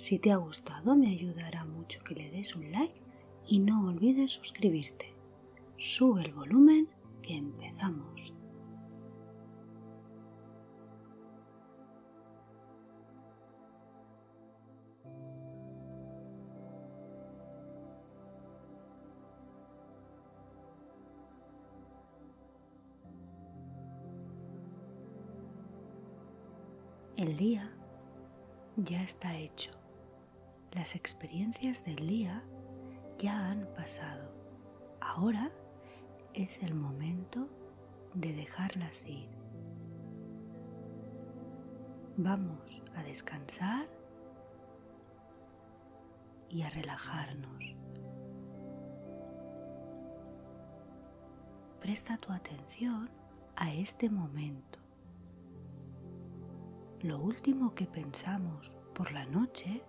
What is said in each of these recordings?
Si te ha gustado me ayudará mucho que le des un like y no olvides suscribirte. Sube el volumen que empezamos. El día ya está hecho. Las experiencias del día ya han pasado. Ahora es el momento de dejarlas ir. Vamos a descansar y a relajarnos. Presta tu atención a este momento. Lo último que pensamos por la noche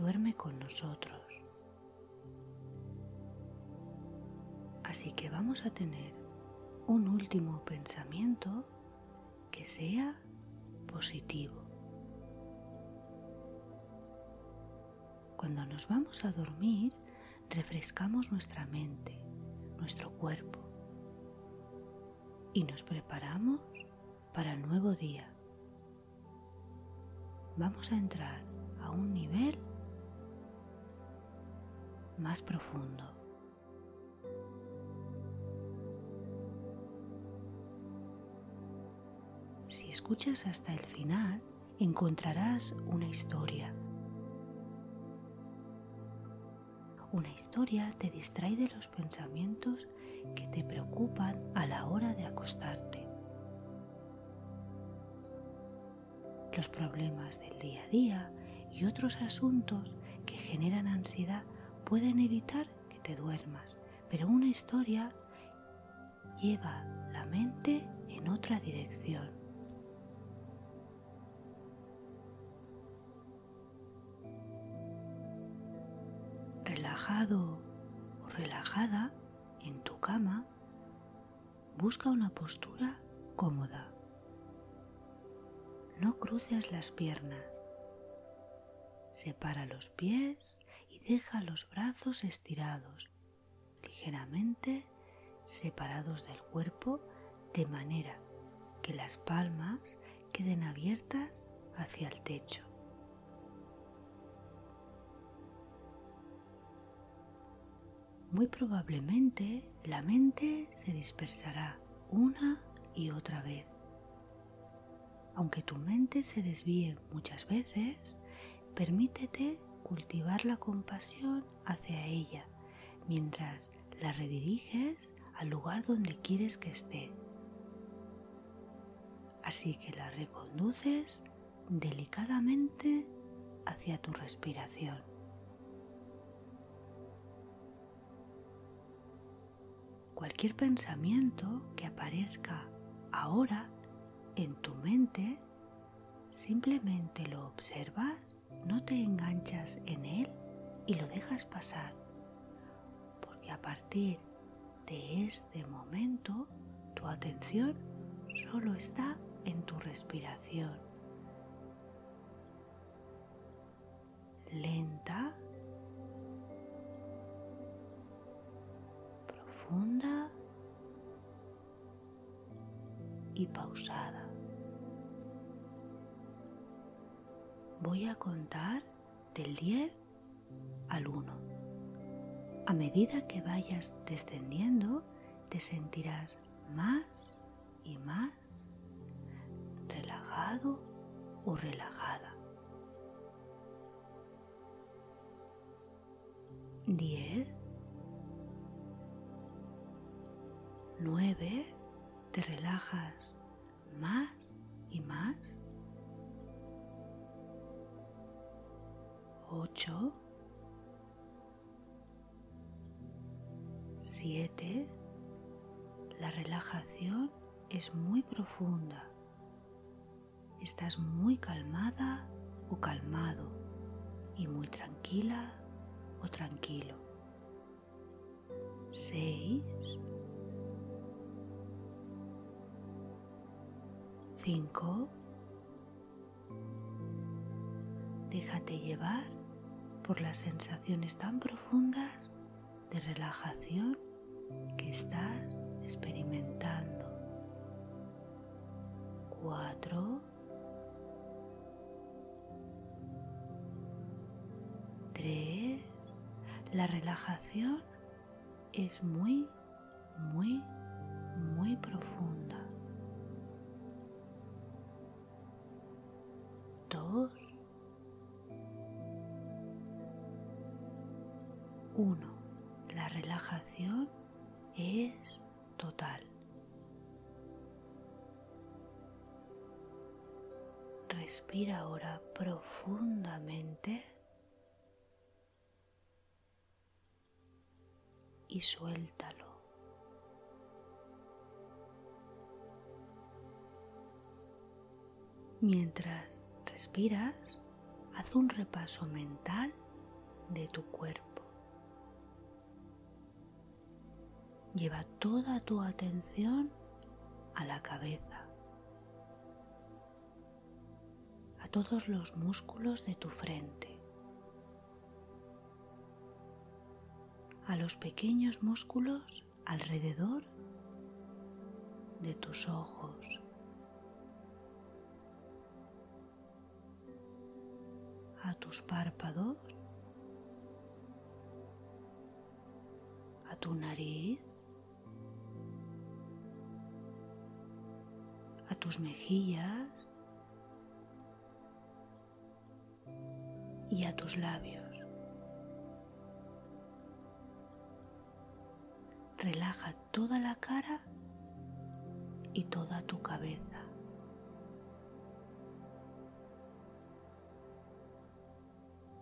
duerme con nosotros. Así que vamos a tener un último pensamiento que sea positivo. Cuando nos vamos a dormir, refrescamos nuestra mente, nuestro cuerpo y nos preparamos para el nuevo día. Vamos a entrar a un nivel más profundo. Si escuchas hasta el final, encontrarás una historia. Una historia te distrae de los pensamientos que te preocupan a la hora de acostarte. Los problemas del día a día y otros asuntos que generan ansiedad pueden evitar que te duermas, pero una historia lleva la mente en otra dirección. Relajado o relajada en tu cama, busca una postura cómoda. No cruces las piernas. Separa los pies deja los brazos estirados, ligeramente separados del cuerpo, de manera que las palmas queden abiertas hacia el techo. Muy probablemente la mente se dispersará una y otra vez. Aunque tu mente se desvíe muchas veces, permítete cultivar la compasión hacia ella mientras la rediriges al lugar donde quieres que esté. Así que la reconduces delicadamente hacia tu respiración. Cualquier pensamiento que aparezca ahora en tu mente, simplemente lo observas no te enganchas en él y lo dejas pasar, porque a partir de este momento tu atención solo está en tu respiración. Lenta, profunda y pausada. Voy a contar del 10 al 1. A medida que vayas descendiendo, te sentirás más y más relajado o relajada. 10, 9, te relajas más y más ocho, 7. La relajación es muy profunda. Estás muy calmada o calmado y muy tranquila o tranquilo. 6. 5. Déjate llevar por las sensaciones tan profundas de relajación que estás experimentando. 4. 3. La relajación es muy, muy, muy profunda. 1. La relajación es total. Respira ahora profundamente y suéltalo. Mientras respiras, haz un repaso mental de tu cuerpo. Lleva toda tu atención a la cabeza, a todos los músculos de tu frente, a los pequeños músculos alrededor de tus ojos, a tus párpados, a tu nariz, a tus mejillas y a tus labios. Relaja toda la cara y toda tu cabeza.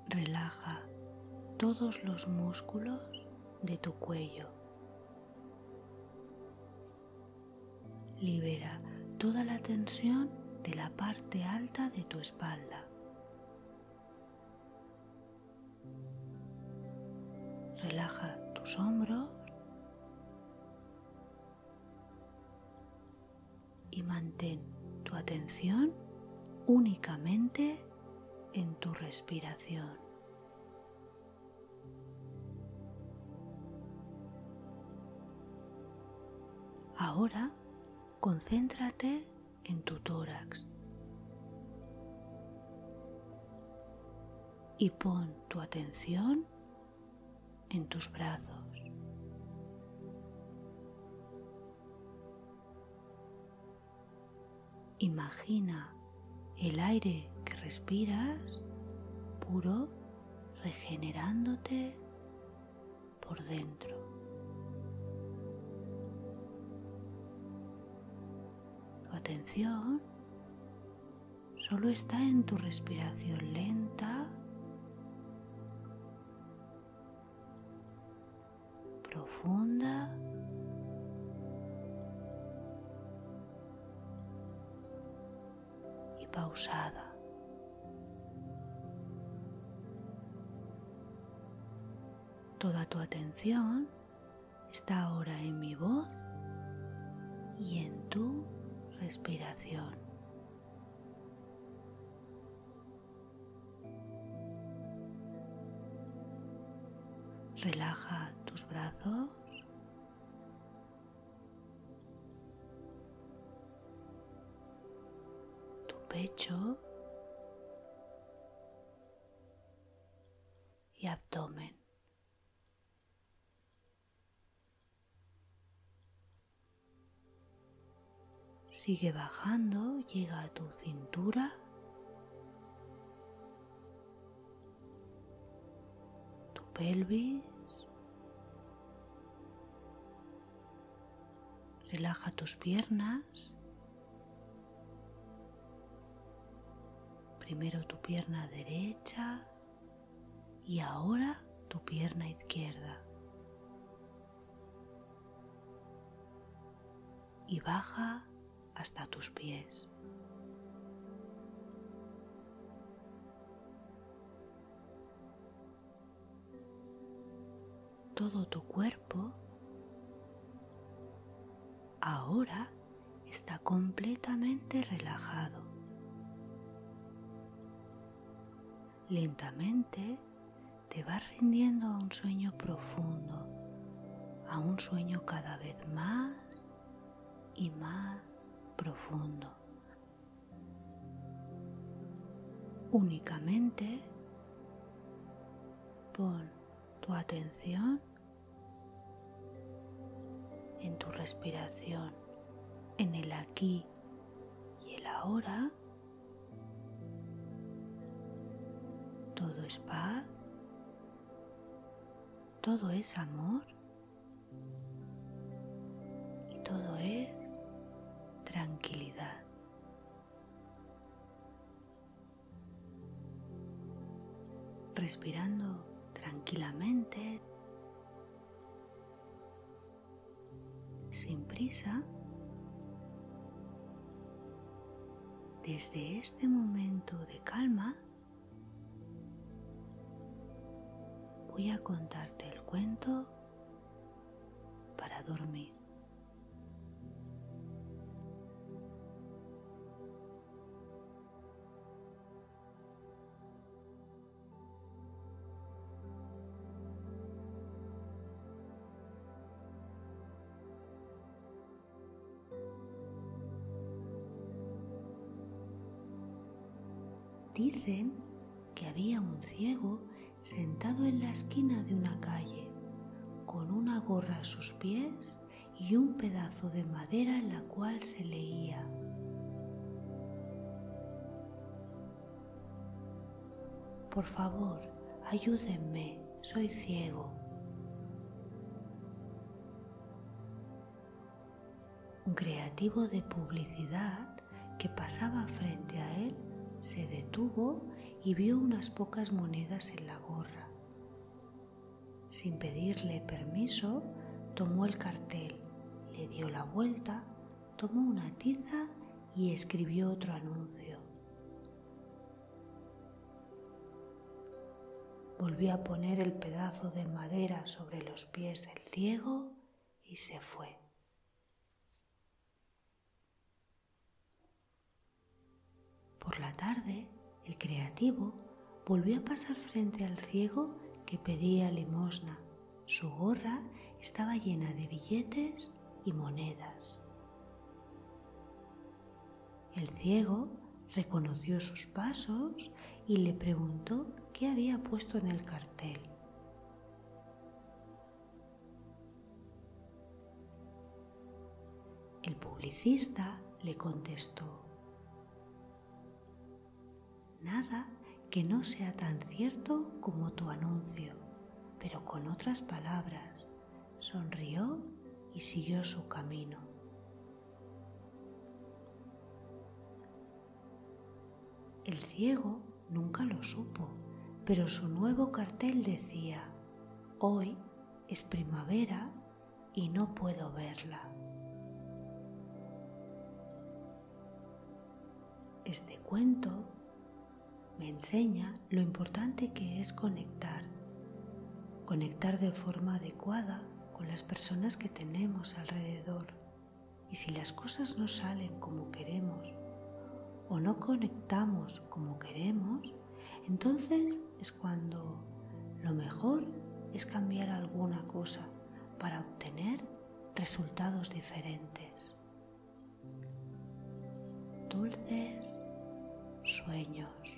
Relaja todos los músculos de tu cuello. Libera toda la tensión de la parte alta de tu espalda. Relaja tus hombros y mantén tu atención únicamente en tu respiración. Ahora concéntrate en tu tórax y pon tu atención en tus brazos. Imagina el aire que respiras puro regenerándote por dentro. Atención. Solo está en tu respiración lenta, profunda. Pausada. Toda tu atención está ahora en mi voz. y respiración. Relaja tus brazos pecho Sigue bajando, llega a tu cintura. Tu pelvis. Relaja tus piernas. primero tu pierna derecha y ahora tu pierna izquierda. y baja hasta tus pies. Todo tu cuerpo ahora está completamente relajado. Lentamente te vas rindiendo a un sueño profundo, a un sueño cada vez más y más profundo. Únicamente pon tu atención en tu respiración, en el aquí y el ahora. Todo es paz, todo es amor y todo es Respirando tranquilamente, sin prisa, desde este momento de calma, voy a contarte el cuento para dormir. Dicen que había un ciego sentado en la esquina de una calle, con una gorra a sus pies y un pedazo de madera en la cual se leía. Por favor, ayúdenme, soy ciego. Un creativo de publicidad que pasaba frente a él se detuvo y vio unas pocas monedas en la gorra. Sin pedirle permiso, tomó el cartel, le dio la vuelta, tomó una tiza y escribió otro anuncio. Volvió a poner el pedazo de madera sobre los pies del ciego y se fue. Por la tarde, el creativo volvió a pasar frente al ciego que pedía limosna. Su gorra estaba llena de billetes y monedas. El ciego reconoció sus pasos y le preguntó qué había puesto en el cartel. El publicista le contestó, nada que no sea tan cierto como tu anuncio, pero con otras palabras, sonrió y siguió su camino. El ciego nunca lo supo, pero su nuevo cartel decía, hoy es primavera y no puedo verla. Este cuento me enseña lo importante que es conectar, conectar de forma adecuada con las personas que tenemos alrededor. Y si las cosas no salen como queremos o no conectamos como queremos, entonces es cuando lo mejor es cambiar alguna cosa para obtener resultados diferentes. Dulces sueños.